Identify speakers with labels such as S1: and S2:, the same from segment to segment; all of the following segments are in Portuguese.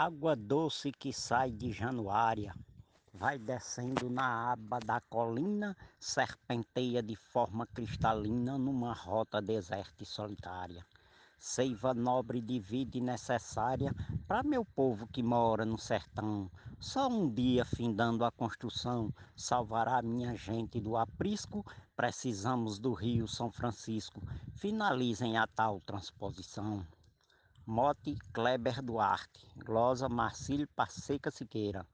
S1: Água doce que sai de Januária, vai descendo na aba da colina, serpenteia de forma cristalina numa rota deserta e solitária. Seiva nobre de vida e necessária para meu povo que mora no sertão. Só um dia findando a construção salvará minha gente do aprisco. Precisamos do Rio São Francisco. Finalizem a tal transposição. Mote Kleber Duarte, glosa Marcílio Passeca Siqueira,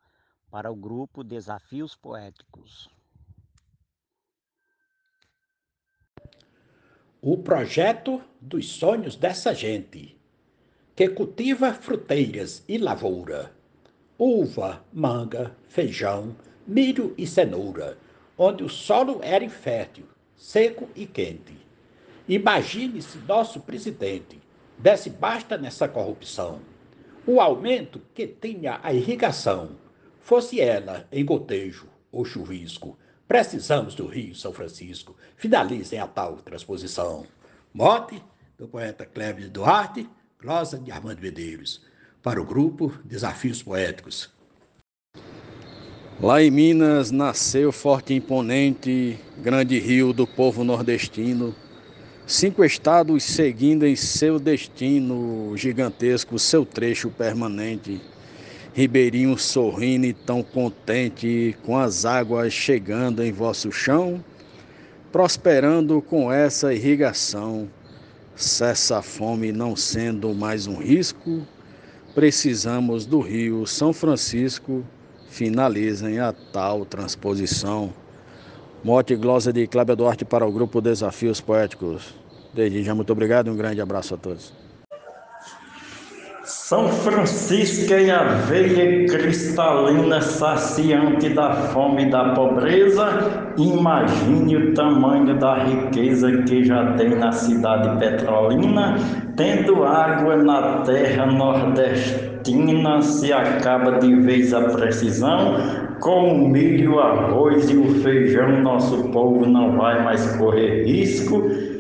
S1: para o grupo Desafios Poéticos.
S2: O projeto dos sonhos dessa gente, que cultiva fruteiras e lavoura, uva, manga, feijão, milho e cenoura, onde o solo era infértil, seco e quente. Imagine-se nosso presidente desse basta nessa corrupção. O aumento que tinha a irrigação, fosse ela em gotejo ou chuvisco, precisamos do Rio São Francisco. Finalizem a tal transposição. Mote do poeta Cleber Duarte, glosa de Armando Medeiros, para o grupo Desafios Poéticos.
S3: Lá em Minas nasceu forte e imponente, grande rio do povo nordestino, Cinco estados seguindo em seu destino gigantesco, seu trecho permanente. Ribeirinho sorrindo e tão contente, com as águas chegando em vosso chão, prosperando com essa irrigação. Cessa a fome não sendo mais um risco, precisamos do Rio São Francisco, finalizem a tal transposição. Mote e glosa de Cláudia Duarte para o grupo Desafios Poéticos. Desde já, muito obrigado e um grande abraço a todos.
S4: São Francisco e a veia cristalina saciante da fome e da pobreza, imagine o tamanho da riqueza que já tem na cidade petrolina, tendo água na terra nordestina, se acaba de vez a precisão, com o milho, o arroz e o feijão, nosso povo não vai mais correr risco.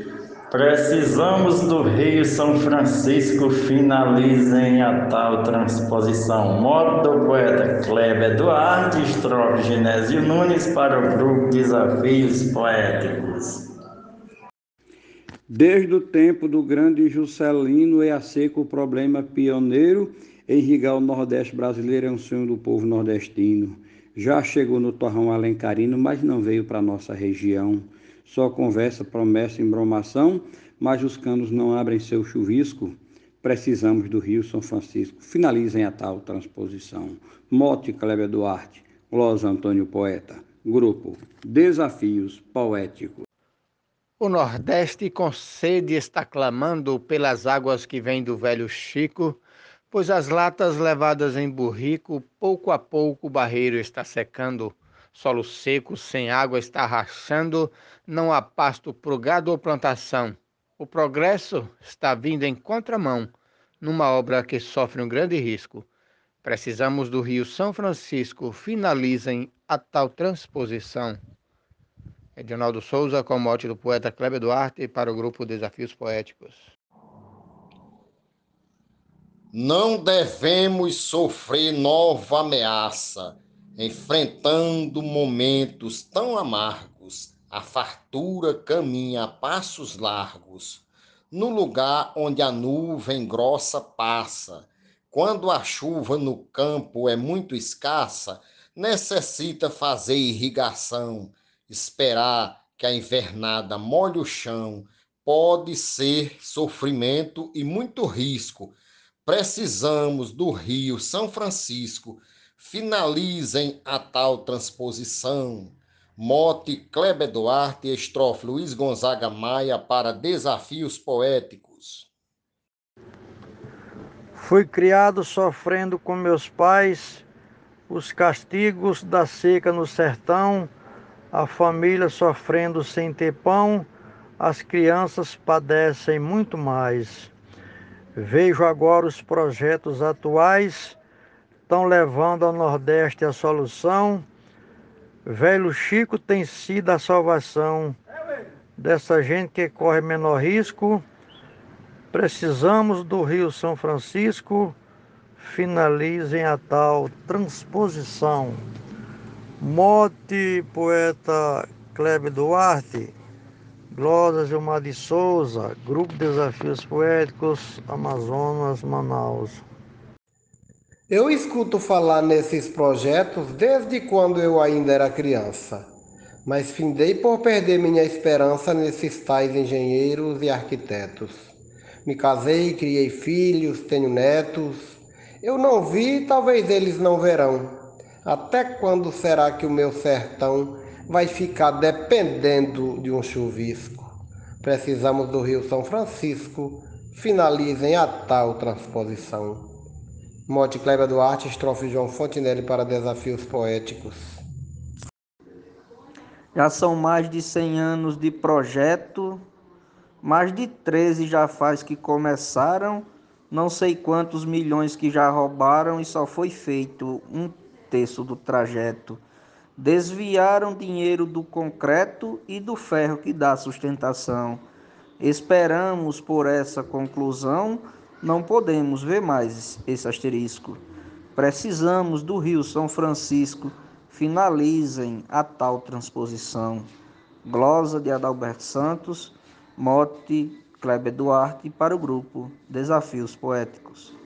S4: Precisamos do Rio São Francisco, finalizem a tal transposição. Modo do poeta Kleber Duarte, estrofe Genésio Nunes para o grupo Desafios Poéticos.
S5: Desde o tempo do grande Juscelino é a seco o problema pioneiro. Irrigar o Nordeste brasileiro é um sonho do povo nordestino. Já chegou no torrão alencarino, mas não veio para nossa região. Só conversa, promessa, embromação, mas os canos não abrem seu chuvisco. Precisamos do Rio São Francisco. Finalizem a tal transposição. Mote Kleber Duarte, Glosa Antônio Poeta. Grupo Desafios Poéticos.
S6: O Nordeste com sede está clamando pelas águas que vêm do velho Chico pois as latas levadas em burrico, pouco a pouco o barreiro está secando, solo seco, sem água está rachando, não há pasto pro gado ou plantação. O progresso está vindo em contramão, numa obra que sofre um grande risco. Precisamos do Rio São Francisco, finalizem a tal transposição. Edinaldo Souza, com mote do poeta Kleber Duarte, para o grupo Desafios Poéticos.
S7: Não devemos sofrer nova ameaça, enfrentando momentos tão amargos. A fartura caminha a passos largos, no lugar onde a nuvem grossa passa. Quando a chuva no campo é muito escassa, necessita fazer irrigação, esperar que a invernada molhe o chão. Pode ser sofrimento e muito risco Precisamos do Rio São Francisco. Finalizem a tal transposição. Mote Kleber Duarte, estrofe Luiz Gonzaga Maia para Desafios Poéticos.
S8: Fui criado sofrendo com meus pais os castigos da seca no sertão, a família sofrendo sem ter pão, as crianças padecem muito mais. Vejo agora os projetos atuais estão levando ao Nordeste a solução. Velho Chico tem sido a salvação dessa gente que corre menor risco. Precisamos do Rio São Francisco. finalizem a tal transposição. Mote, poeta Kleber Duarte, Glória Gilmar de Souza, Grupo Desafios Poéticos, Amazonas, Manaus.
S9: Eu escuto falar nesses projetos desde quando eu ainda era criança, mas findei por perder minha esperança nesses tais engenheiros e arquitetos. Me casei, criei filhos, tenho netos. Eu não vi, talvez eles não verão. Até quando será que o meu sertão vai ficar dependendo de um chuvisco? Precisamos do Rio São Francisco. Finalizem a tal transposição. Mote Kleber Duarte, estrofe João Fontinelli para Desafios Poéticos.
S10: Já são mais de 100 anos de projeto, mais de 13 já faz que começaram, não sei quantos milhões que já roubaram e só foi feito um terço do trajeto. Desviaram dinheiro do concreto e do ferro que dá sustentação. Esperamos por essa conclusão não podemos ver mais esse asterisco. Precisamos do Rio São Francisco. Finalizem a tal transposição. Glosa de Adalberto Santos, mote Kleber Duarte para o grupo Desafios Poéticos.